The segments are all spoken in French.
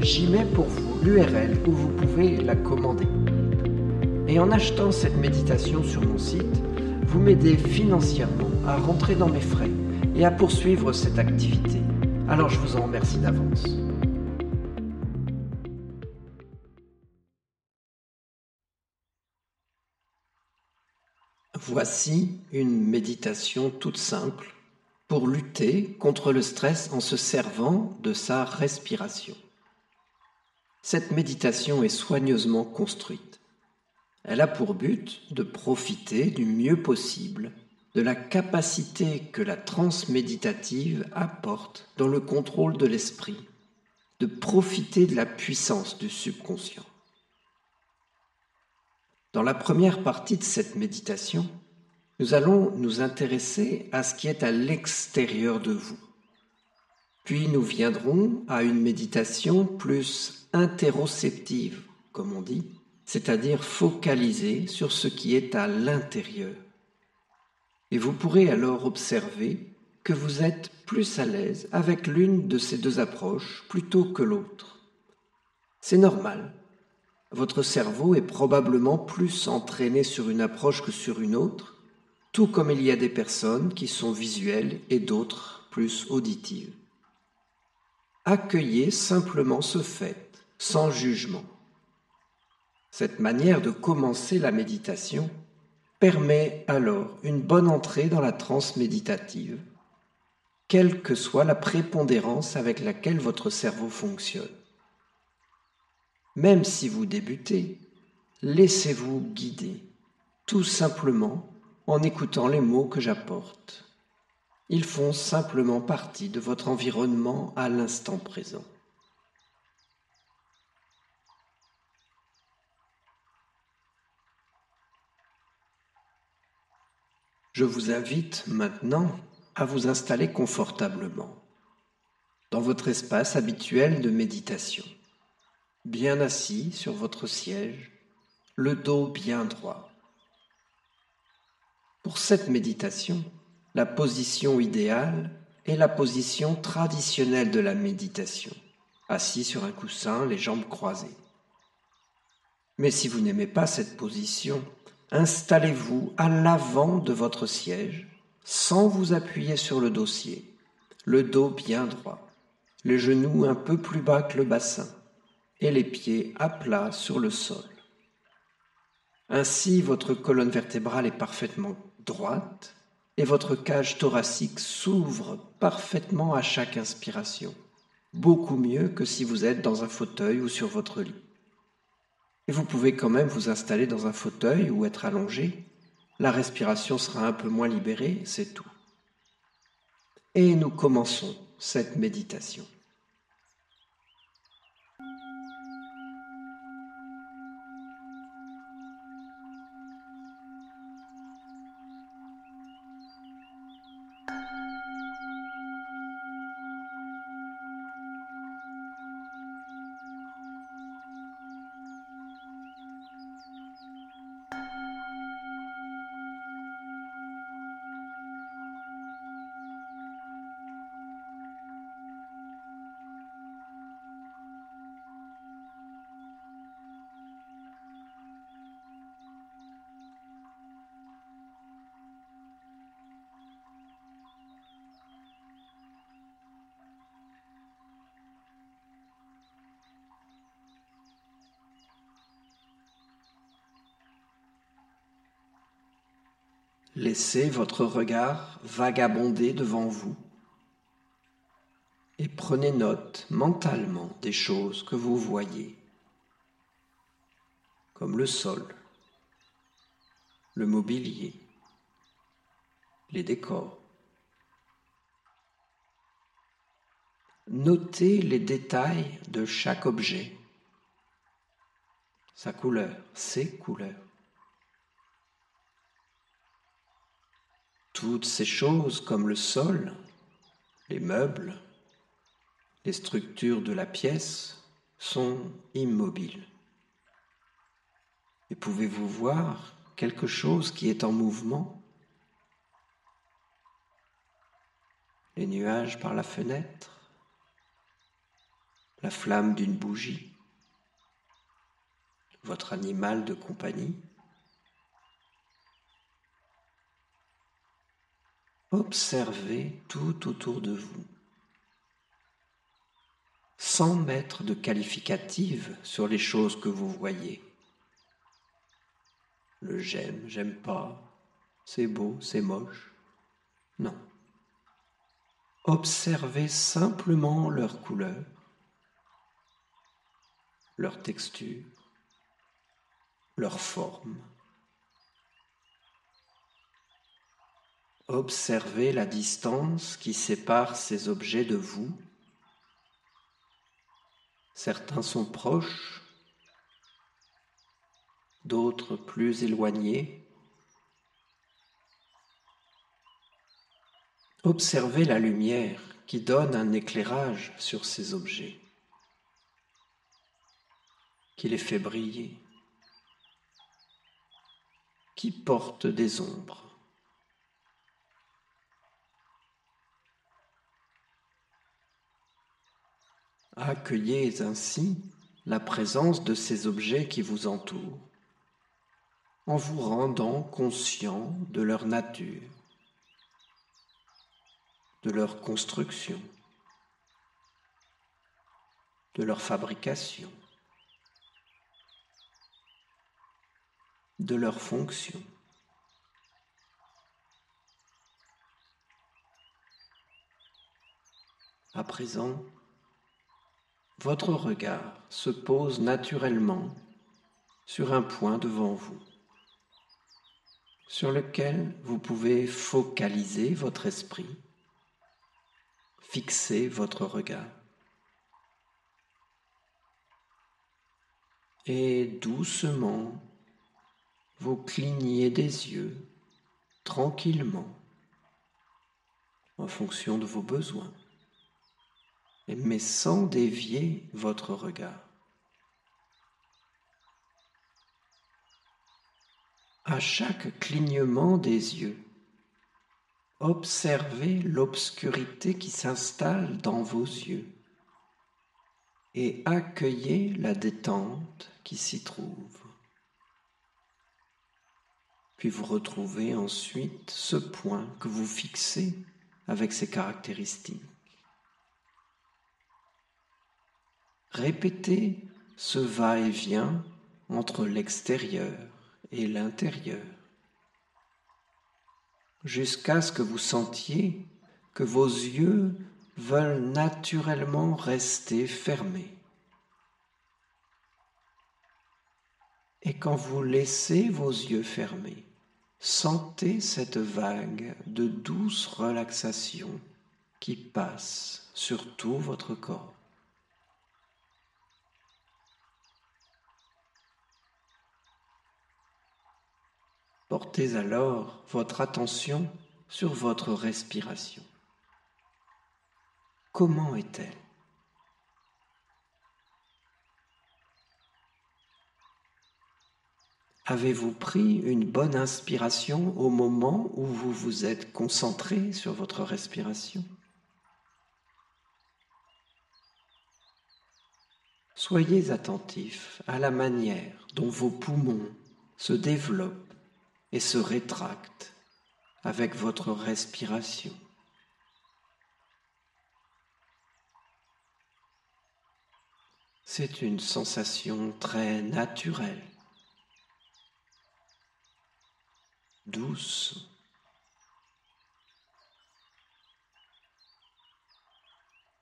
j'y mets pour vous l'URL où vous pouvez la commander. Et en achetant cette méditation sur mon site, vous m'aidez financièrement à rentrer dans mes frais et à poursuivre cette activité. Alors je vous en remercie d'avance. Voici une méditation toute simple pour lutter contre le stress en se servant de sa respiration. Cette méditation est soigneusement construite. Elle a pour but de profiter du mieux possible de la capacité que la transe méditative apporte dans le contrôle de l'esprit, de profiter de la puissance du subconscient. Dans la première partie de cette méditation, nous allons nous intéresser à ce qui est à l'extérieur de vous. Puis nous viendrons à une méditation plus interoceptive, comme on dit, c'est-à-dire focalisée sur ce qui est à l'intérieur. Et vous pourrez alors observer que vous êtes plus à l'aise avec l'une de ces deux approches plutôt que l'autre. C'est normal. Votre cerveau est probablement plus entraîné sur une approche que sur une autre, tout comme il y a des personnes qui sont visuelles et d'autres plus auditives. Accueillez simplement ce fait, sans jugement. Cette manière de commencer la méditation permet alors une bonne entrée dans la transe méditative, quelle que soit la prépondérance avec laquelle votre cerveau fonctionne. Même si vous débutez, laissez-vous guider, tout simplement en écoutant les mots que j'apporte. Ils font simplement partie de votre environnement à l'instant présent. Je vous invite maintenant à vous installer confortablement dans votre espace habituel de méditation, bien assis sur votre siège, le dos bien droit. Pour cette méditation, la position idéale est la position traditionnelle de la méditation, assis sur un coussin, les jambes croisées. Mais si vous n'aimez pas cette position, installez-vous à l'avant de votre siège sans vous appuyer sur le dossier, le dos bien droit, les genoux un peu plus bas que le bassin et les pieds à plat sur le sol. Ainsi, votre colonne vertébrale est parfaitement droite et votre cage thoracique s'ouvre parfaitement à chaque inspiration, beaucoup mieux que si vous êtes dans un fauteuil ou sur votre lit. Et vous pouvez quand même vous installer dans un fauteuil ou être allongé. La respiration sera un peu moins libérée, c'est tout. Et nous commençons cette méditation. Laissez votre regard vagabonder devant vous et prenez note mentalement des choses que vous voyez, comme le sol, le mobilier, les décors. Notez les détails de chaque objet, sa couleur, ses couleurs. Toutes ces choses comme le sol, les meubles, les structures de la pièce sont immobiles. Et pouvez-vous voir quelque chose qui est en mouvement? Les nuages par la fenêtre la flamme d'une bougie, votre animal de compagnie? Observez tout autour de vous, sans mettre de qualificative sur les choses que vous voyez. Le j'aime, j'aime pas, c'est beau, c'est moche. Non. Observez simplement leur couleur, leur texture, leur forme. Observez la distance qui sépare ces objets de vous. Certains sont proches, d'autres plus éloignés. Observez la lumière qui donne un éclairage sur ces objets qui les fait briller, qui porte des ombres. Accueillez ainsi la présence de ces objets qui vous entourent en vous rendant conscient de leur nature, de leur construction, de leur fabrication. de leur fonction. À présent, votre regard se pose naturellement sur un point devant vous, sur lequel vous pouvez focaliser votre esprit, fixer votre regard. Et doucement vous clignez des yeux tranquillement en fonction de vos besoins, mais sans dévier votre regard. À chaque clignement des yeux, observez l'obscurité qui s'installe dans vos yeux et accueillez la détente qui s'y trouve. Puis vous retrouvez ensuite ce point que vous fixez avec ses caractéristiques. Répétez ce va-et-vient entre l'extérieur et l'intérieur jusqu'à ce que vous sentiez que vos yeux veulent naturellement rester fermés. Et quand vous laissez vos yeux fermés, sentez cette vague de douce relaxation qui passe sur tout votre corps. Portez alors votre attention sur votre respiration. Comment est-elle? Avez-vous pris une bonne inspiration au moment où vous vous êtes concentré sur votre respiration? Soyez attentif à la manière dont vos poumons se développent et se rétracte avec votre respiration. C'est une sensation très naturelle, douce.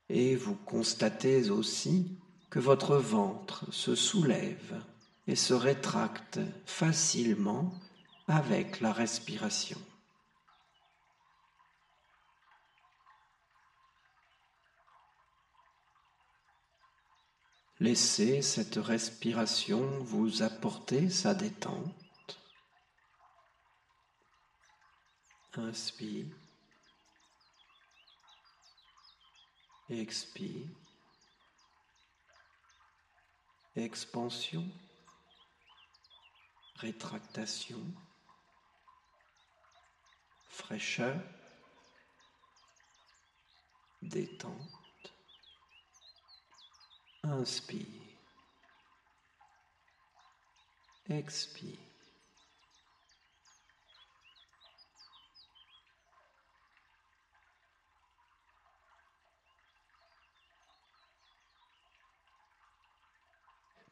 Et vous constatez aussi que votre ventre se soulève et se rétracte facilement avec la respiration. Laissez cette respiration vous apporter sa détente. Inspire. Expire. Expansion. Rétractation. Fraîcheur. Détente. Inspire. Expire.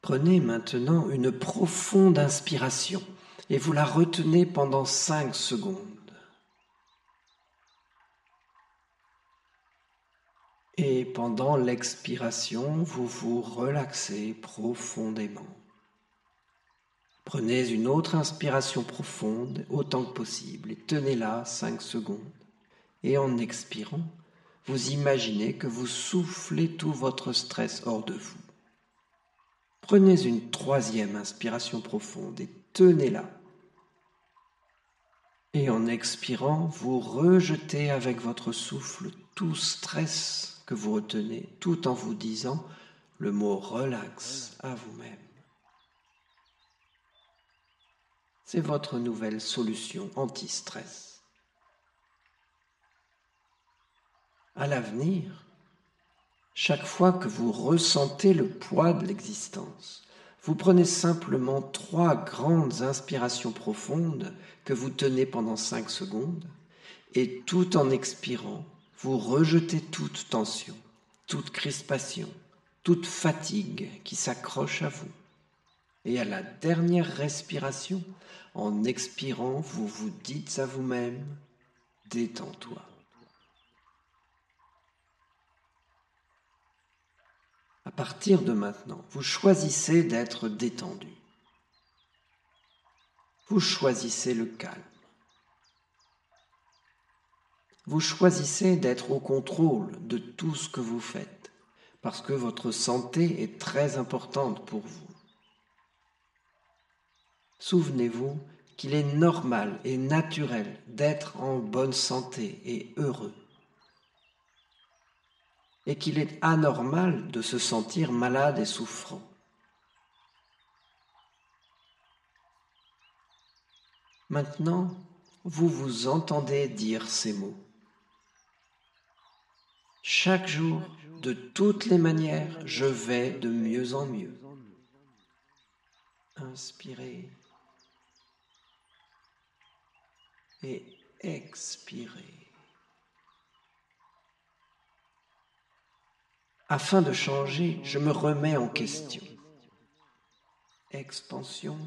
Prenez maintenant une profonde inspiration et vous la retenez pendant cinq secondes. Et pendant l'expiration, vous vous relaxez profondément. Prenez une autre inspiration profonde autant que possible et tenez-la 5 secondes. Et en expirant, vous imaginez que vous soufflez tout votre stress hors de vous. Prenez une troisième inspiration profonde et tenez-la. Et en expirant, vous rejetez avec votre souffle tout stress vous retenez tout en vous disant le mot relax à vous-même. C'est votre nouvelle solution anti-stress. À l'avenir, chaque fois que vous ressentez le poids de l'existence, vous prenez simplement trois grandes inspirations profondes que vous tenez pendant cinq secondes et tout en expirant, vous rejetez toute tension, toute crispation, toute fatigue qui s'accroche à vous. Et à la dernière respiration, en expirant, vous vous dites à vous-même, détends-toi. À partir de maintenant, vous choisissez d'être détendu. Vous choisissez le calme vous choisissez d'être au contrôle de tout ce que vous faites, parce que votre santé est très importante pour vous. Souvenez-vous qu'il est normal et naturel d'être en bonne santé et heureux, et qu'il est anormal de se sentir malade et souffrant. Maintenant, vous vous entendez dire ces mots. Chaque jour, de toutes les manières, je vais de mieux en mieux. Inspirez et expirez. Afin de changer, je me remets en question. Expansion,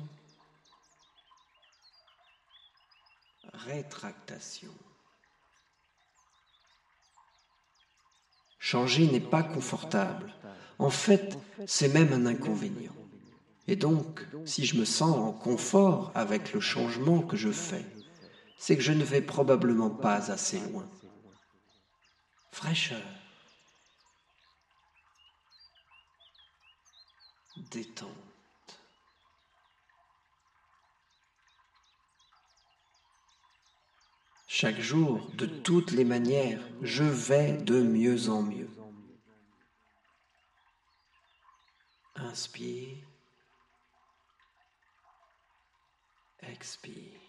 rétractation. Changer n'est pas confortable. En fait, c'est même un inconvénient. Et donc, si je me sens en confort avec le changement que je fais, c'est que je ne vais probablement pas assez loin. Fraîcheur. Détente. Chaque jour, de toutes les manières, je vais de mieux en mieux. Inspire. Expire.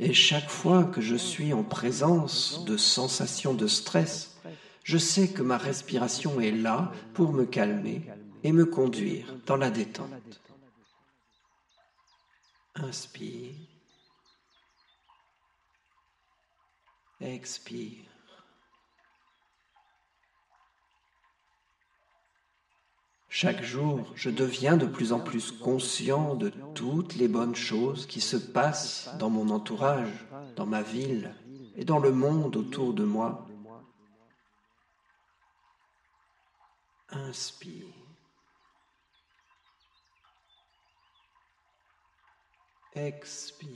Et chaque fois que je suis en présence de sensations de stress, je sais que ma respiration est là pour me calmer et me conduire dans la détente. Inspire. Expire. Chaque jour, je deviens de plus en plus conscient de toutes les bonnes choses qui se passent dans mon entourage, dans ma ville et dans le monde autour de moi. Inspire. Expire.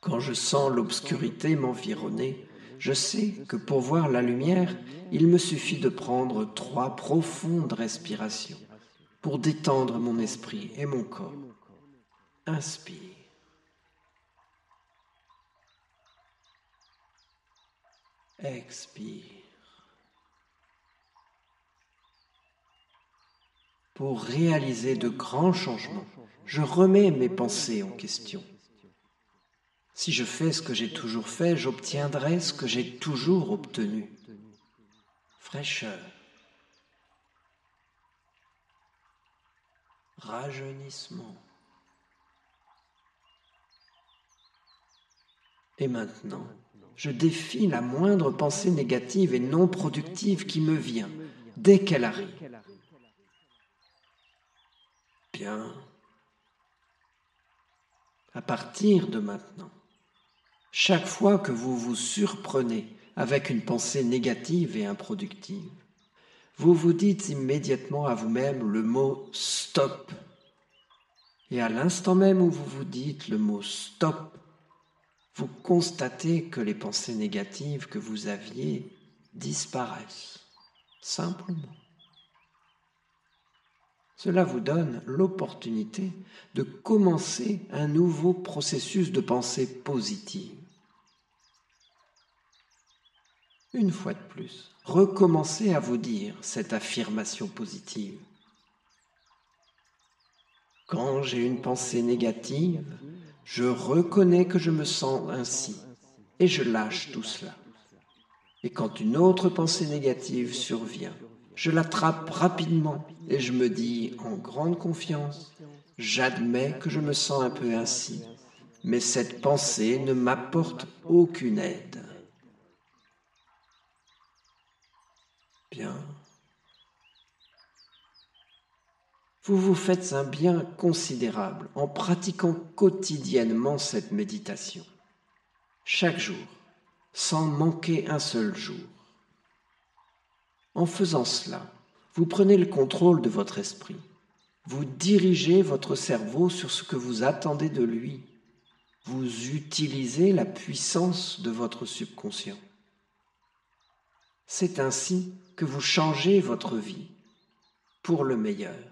Quand je sens l'obscurité m'environner, je sais que pour voir la lumière, il me suffit de prendre trois profondes respirations pour détendre mon esprit et mon corps. Inspire. Expire. Pour réaliser de grands changements, je remets mes pensées en question. Si je fais ce que j'ai toujours fait, j'obtiendrai ce que j'ai toujours obtenu. Fraîcheur. Rajeunissement. Et maintenant, je défie la moindre pensée négative et non productive qui me vient dès qu'elle arrive. À partir de maintenant, chaque fois que vous vous surprenez avec une pensée négative et improductive, vous vous dites immédiatement à vous-même le mot stop. Et à l'instant même où vous vous dites le mot stop, vous constatez que les pensées négatives que vous aviez disparaissent, simplement. Cela vous donne l'opportunité de commencer un nouveau processus de pensée positive. Une fois de plus, recommencez à vous dire cette affirmation positive. Quand j'ai une pensée négative, je reconnais que je me sens ainsi et je lâche tout cela. Et quand une autre pensée négative survient, je l'attrape rapidement et je me dis en grande confiance, j'admets que je me sens un peu ainsi, mais cette pensée ne m'apporte aucune aide. Bien. Vous vous faites un bien considérable en pratiquant quotidiennement cette méditation, chaque jour, sans manquer un seul jour. En faisant cela, vous prenez le contrôle de votre esprit. Vous dirigez votre cerveau sur ce que vous attendez de lui. Vous utilisez la puissance de votre subconscient. C'est ainsi que vous changez votre vie pour le meilleur.